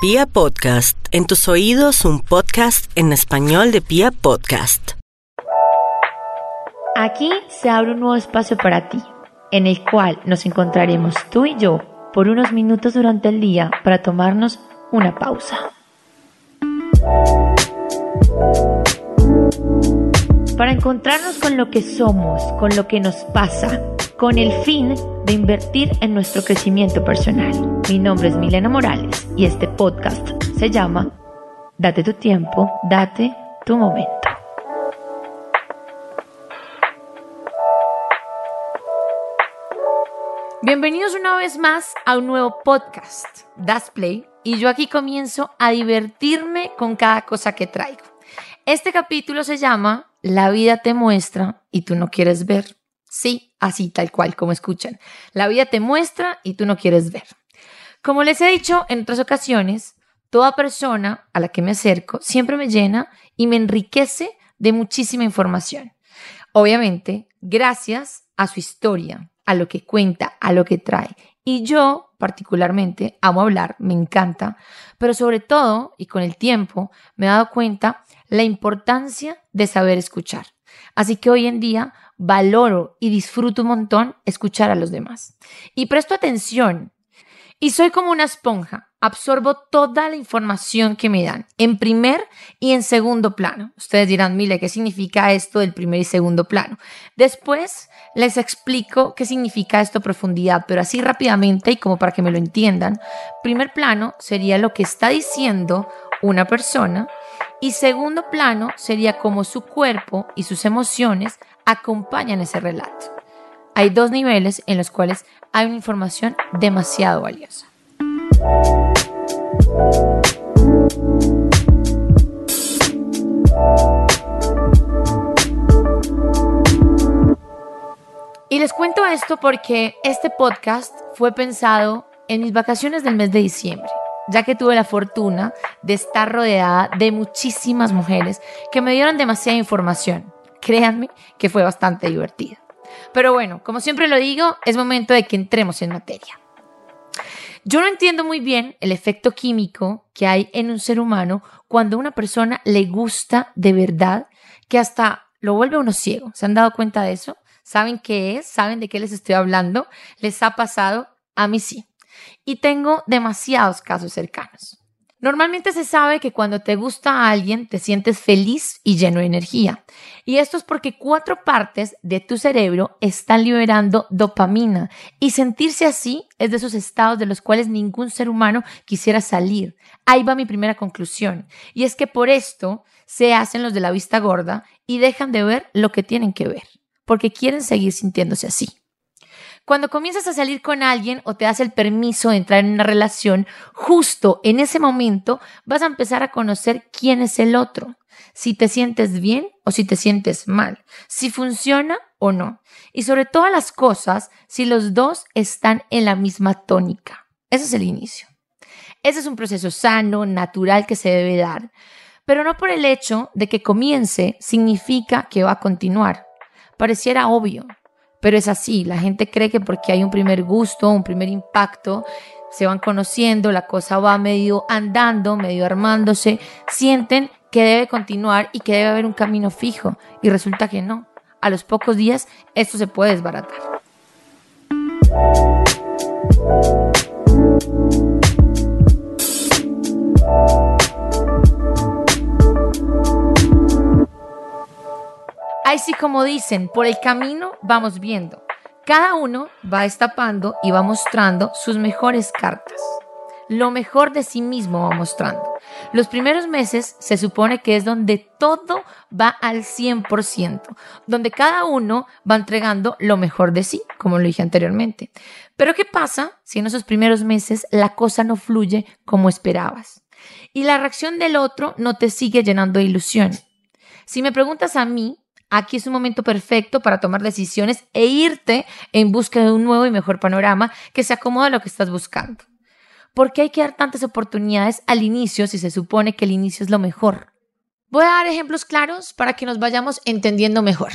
Pia Podcast, en tus oídos un podcast en español de Pia Podcast. Aquí se abre un nuevo espacio para ti, en el cual nos encontraremos tú y yo por unos minutos durante el día para tomarnos una pausa. Para encontrarnos con lo que somos, con lo que nos pasa, con el fin de invertir en nuestro crecimiento personal. Mi nombre es Milena Morales y este podcast se llama Date tu tiempo, date tu momento. Bienvenidos una vez más a un nuevo podcast, Das Play, y yo aquí comienzo a divertirme con cada cosa que traigo. Este capítulo se llama La vida te muestra y tú no quieres ver. Sí, así tal cual como escuchan. La vida te muestra y tú no quieres ver. Como les he dicho en otras ocasiones, toda persona a la que me acerco siempre me llena y me enriquece de muchísima información. Obviamente, gracias a su historia, a lo que cuenta, a lo que trae. Y yo, particularmente, amo hablar, me encanta, pero sobre todo, y con el tiempo, me he dado cuenta la importancia de saber escuchar. Así que hoy en día valoro y disfruto un montón escuchar a los demás. Y presto atención. Y soy como una esponja absorbo toda la información que me dan, en primer y en segundo plano. Ustedes dirán, Mile, ¿qué significa esto del primer y segundo plano? Después les explico qué significa esto profundidad, pero así rápidamente y como para que me lo entiendan. Primer plano sería lo que está diciendo una persona y segundo plano sería cómo su cuerpo y sus emociones acompañan ese relato. Hay dos niveles en los cuales hay una información demasiado valiosa. Y les cuento esto porque este podcast fue pensado en mis vacaciones del mes de diciembre, ya que tuve la fortuna de estar rodeada de muchísimas mujeres que me dieron demasiada información. Créanme que fue bastante divertido. Pero bueno, como siempre lo digo, es momento de que entremos en materia. Yo no entiendo muy bien el efecto químico que hay en un ser humano cuando a una persona le gusta de verdad que hasta lo vuelve uno ciego. ¿Se han dado cuenta de eso? ¿Saben qué es? ¿Saben de qué les estoy hablando? ¿Les ha pasado? A mí sí. Y tengo demasiados casos cercanos. Normalmente se sabe que cuando te gusta a alguien te sientes feliz y lleno de energía. Y esto es porque cuatro partes de tu cerebro están liberando dopamina. Y sentirse así es de esos estados de los cuales ningún ser humano quisiera salir. Ahí va mi primera conclusión. Y es que por esto se hacen los de la vista gorda y dejan de ver lo que tienen que ver. Porque quieren seguir sintiéndose así. Cuando comienzas a salir con alguien o te das el permiso de entrar en una relación, justo en ese momento vas a empezar a conocer quién es el otro, si te sientes bien o si te sientes mal, si funciona o no. Y sobre todas las cosas, si los dos están en la misma tónica. Ese es el inicio. Ese es un proceso sano, natural que se debe dar, pero no por el hecho de que comience significa que va a continuar. Pareciera obvio, pero es así, la gente cree que porque hay un primer gusto, un primer impacto, se van conociendo, la cosa va medio andando, medio armándose, sienten que debe continuar y que debe haber un camino fijo. Y resulta que no. A los pocos días esto se puede desbaratar. Así como dicen, por el camino vamos viendo. Cada uno va destapando y va mostrando sus mejores cartas. Lo mejor de sí mismo va mostrando. Los primeros meses se supone que es donde todo va al 100%, donde cada uno va entregando lo mejor de sí, como lo dije anteriormente. Pero ¿qué pasa si en esos primeros meses la cosa no fluye como esperabas? Y la reacción del otro no te sigue llenando de ilusión. Si me preguntas a mí, Aquí es un momento perfecto para tomar decisiones e irte en busca de un nuevo y mejor panorama que se acomoda a lo que estás buscando. ¿Por qué hay que dar tantas oportunidades al inicio si se supone que el inicio es lo mejor? Voy a dar ejemplos claros para que nos vayamos entendiendo mejor.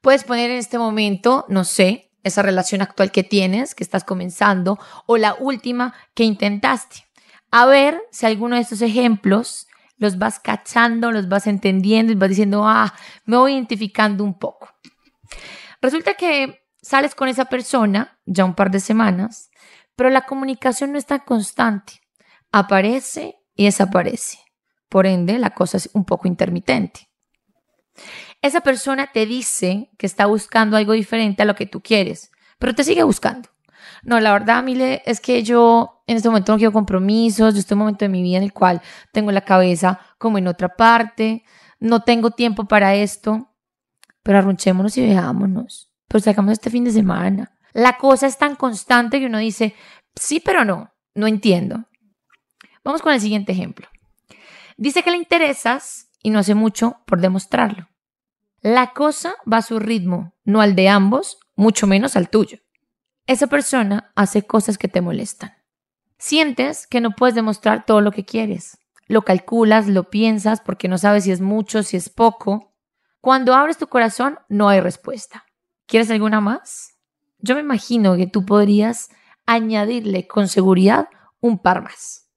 Puedes poner en este momento, no sé, esa relación actual que tienes, que estás comenzando, o la última que intentaste. a ver si alguno de estos ejemplos los vas cachando, los vas entendiendo y vas diciendo, ah, me voy identificando un poco. Resulta que sales con esa persona ya un par de semanas, pero la comunicación no está constante. Aparece y desaparece. Por ende, la cosa es un poco intermitente. Esa persona te dice que está buscando algo diferente a lo que tú quieres, pero te sigue buscando. No, la verdad, Mile, es que yo en este momento no quiero compromisos, yo estoy en un momento de mi vida en el cual tengo la cabeza como en otra parte, no tengo tiempo para esto, pero arrunchémonos y veámonos, pero sacamos este fin de semana. La cosa es tan constante que uno dice, sí, pero no, no entiendo. Vamos con el siguiente ejemplo. Dice que le interesas y no hace mucho por demostrarlo. La cosa va a su ritmo, no al de ambos, mucho menos al tuyo. Esa persona hace cosas que te molestan. Sientes que no puedes demostrar todo lo que quieres. Lo calculas, lo piensas porque no sabes si es mucho, si es poco. Cuando abres tu corazón no hay respuesta. ¿Quieres alguna más? Yo me imagino que tú podrías añadirle con seguridad un par más.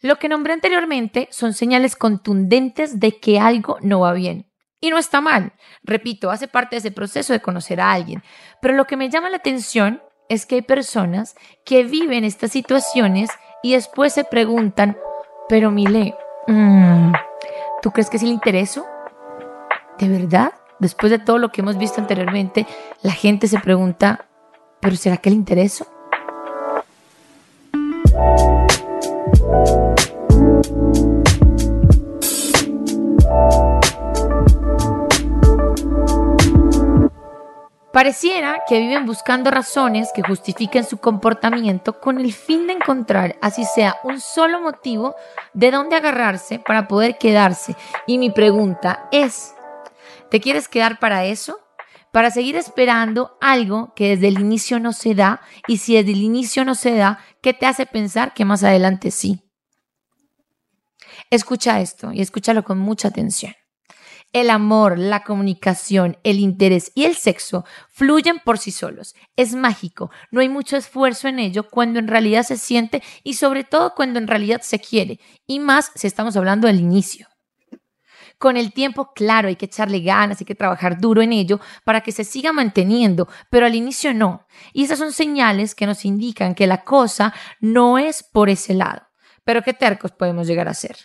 Lo que nombré anteriormente son señales contundentes de que algo no va bien. Y no está mal. Repito, hace parte de ese proceso de conocer a alguien. Pero lo que me llama la atención es que hay personas que viven estas situaciones y después se preguntan, pero Mile, mm, ¿tú crees que sí le intereso? ¿De verdad? Después de todo lo que hemos visto anteriormente, la gente se pregunta, ¿pero será que le intereso? Pareciera que viven buscando razones que justifiquen su comportamiento con el fin de encontrar, así sea, un solo motivo de dónde agarrarse para poder quedarse. Y mi pregunta es, ¿te quieres quedar para eso? Para seguir esperando algo que desde el inicio no se da y si desde el inicio no se da, ¿qué te hace pensar que más adelante sí? Escucha esto y escúchalo con mucha atención. El amor, la comunicación, el interés y el sexo fluyen por sí solos. Es mágico, no hay mucho esfuerzo en ello cuando en realidad se siente y sobre todo cuando en realidad se quiere, y más si estamos hablando del inicio. Con el tiempo, claro, hay que echarle ganas, hay que trabajar duro en ello para que se siga manteniendo, pero al inicio no. Y esas son señales que nos indican que la cosa no es por ese lado. Pero qué tercos podemos llegar a ser.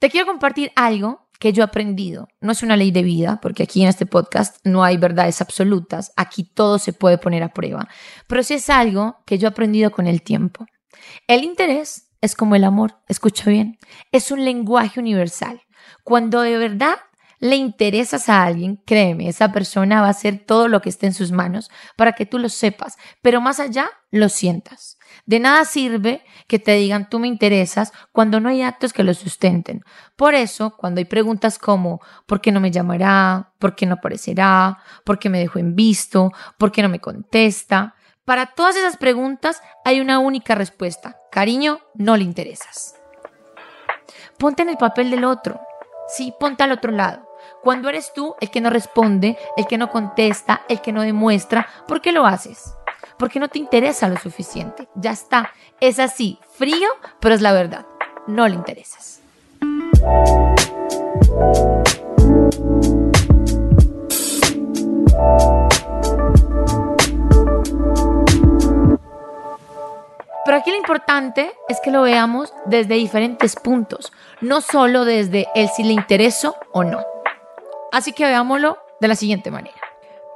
Te quiero compartir algo que yo he aprendido. No es una ley de vida, porque aquí en este podcast no hay verdades absolutas, aquí todo se puede poner a prueba, pero sí es algo que yo he aprendido con el tiempo. El interés es como el amor, escucha bien, es un lenguaje universal. Cuando de verdad le interesas a alguien, créeme, esa persona va a hacer todo lo que esté en sus manos para que tú lo sepas, pero más allá lo sientas. De nada sirve que te digan tú me interesas cuando no hay actos que lo sustenten. Por eso, cuando hay preguntas como ¿por qué no me llamará? ¿por qué no aparecerá? ¿por qué me dejó en visto? ¿por qué no me contesta? Para todas esas preguntas hay una única respuesta. Cariño, no le interesas. Ponte en el papel del otro. Sí, ponte al otro lado. Cuando eres tú el que no responde, el que no contesta, el que no demuestra, ¿por qué lo haces? Porque no te interesa lo suficiente. Ya está. Es así, frío, pero es la verdad. No le interesas. Pero aquí lo importante es que lo veamos desde diferentes puntos, no solo desde el si le intereso o no. Así que veámoslo de la siguiente manera.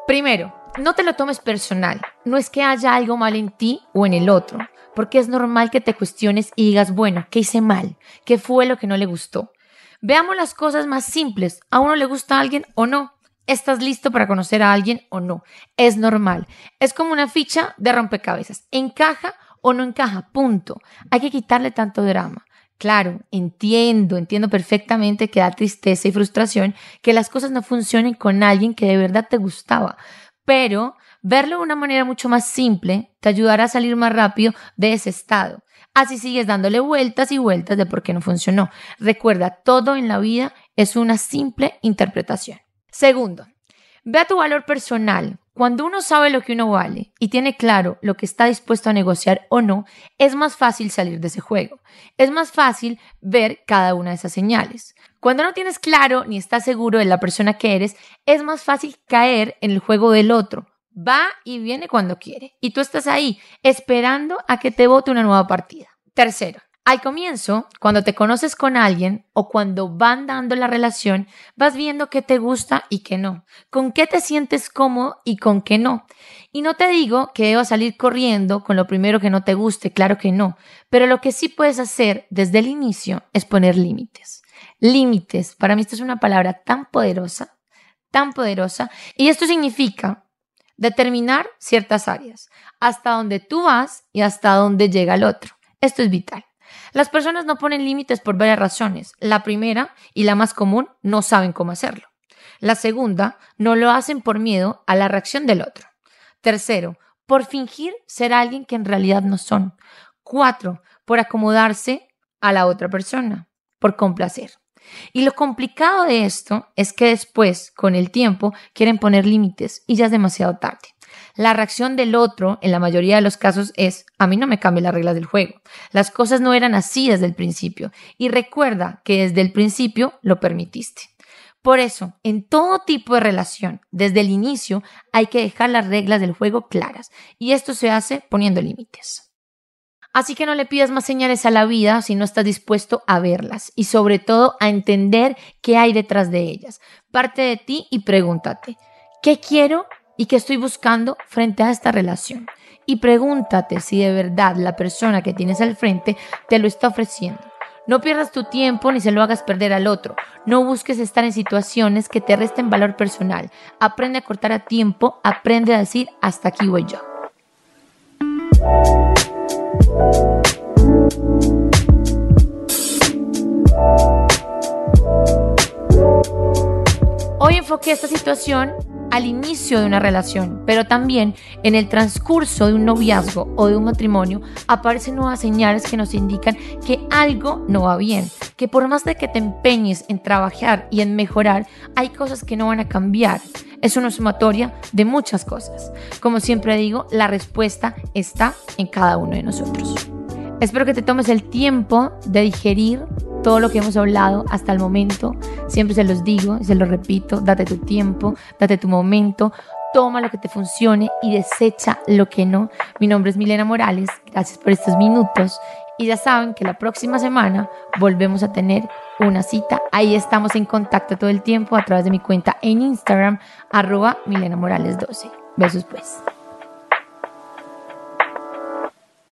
Primero, no te lo tomes personal. No es que haya algo mal en ti o en el otro, porque es normal que te cuestiones y digas, bueno, ¿qué hice mal? ¿Qué fue lo que no le gustó? Veamos las cosas más simples. ¿A uno le gusta a alguien o no? ¿Estás listo para conocer a alguien o no? Es normal. Es como una ficha de rompecabezas. ¿Encaja o no encaja? Punto. Hay que quitarle tanto drama. Claro, entiendo, entiendo perfectamente que da tristeza y frustración que las cosas no funcionen con alguien que de verdad te gustaba, pero verlo de una manera mucho más simple te ayudará a salir más rápido de ese estado. Así sigues dándole vueltas y vueltas de por qué no funcionó. Recuerda, todo en la vida es una simple interpretación. Segundo, ve a tu valor personal. Cuando uno sabe lo que uno vale y tiene claro lo que está dispuesto a negociar o no, es más fácil salir de ese juego. Es más fácil ver cada una de esas señales. Cuando no tienes claro ni estás seguro de la persona que eres, es más fácil caer en el juego del otro. Va y viene cuando quiere. Y tú estás ahí esperando a que te vote una nueva partida. Tercero, al comienzo, cuando te conoces con alguien o cuando van dando la relación, vas viendo qué te gusta y qué no, con qué te sientes cómodo y con qué no. Y no te digo que debas salir corriendo con lo primero que no te guste, claro que no, pero lo que sí puedes hacer desde el inicio es poner límites. Límites, para mí esto es una palabra tan poderosa, tan poderosa, y esto significa determinar ciertas áreas, hasta donde tú vas y hasta donde llega el otro. Esto es vital. Las personas no ponen límites por varias razones. La primera, y la más común, no saben cómo hacerlo. La segunda, no lo hacen por miedo a la reacción del otro. Tercero, por fingir ser alguien que en realidad no son. Cuatro, por acomodarse a la otra persona, por complacer. Y lo complicado de esto es que después, con el tiempo, quieren poner límites y ya es demasiado tarde. La reacción del otro, en la mayoría de los casos, es, a mí no me cambia las reglas del juego. Las cosas no eran así desde el principio. Y recuerda que desde el principio lo permitiste. Por eso, en todo tipo de relación, desde el inicio, hay que dejar las reglas del juego claras. Y esto se hace poniendo límites. Así que no le pidas más señales a la vida si no estás dispuesto a verlas y sobre todo a entender qué hay detrás de ellas. Parte de ti y pregúntate, ¿qué quiero y qué estoy buscando frente a esta relación. Y pregúntate si de verdad la persona que tienes al frente te lo está ofreciendo. No pierdas tu tiempo ni se lo hagas perder al otro. No busques estar en situaciones que te resten valor personal. Aprende a cortar a tiempo, aprende a decir hasta aquí voy yo. Hoy enfoqué esta situación al inicio de una relación, pero también en el transcurso de un noviazgo o de un matrimonio aparecen nuevas señales que nos indican que algo no va bien, que por más de que te empeñes en trabajar y en mejorar, hay cosas que no van a cambiar. Es una sumatoria de muchas cosas. Como siempre digo, la respuesta está en cada uno de nosotros. Espero que te tomes el tiempo de digerir todo lo que hemos hablado hasta el momento. Siempre se los digo y se los repito, date tu tiempo, date tu momento, toma lo que te funcione y desecha lo que no. Mi nombre es Milena Morales, gracias por estos minutos y ya saben que la próxima semana volvemos a tener una cita. Ahí estamos en contacto todo el tiempo a través de mi cuenta en Instagram, arroba Milena Morales 12. Besos pues.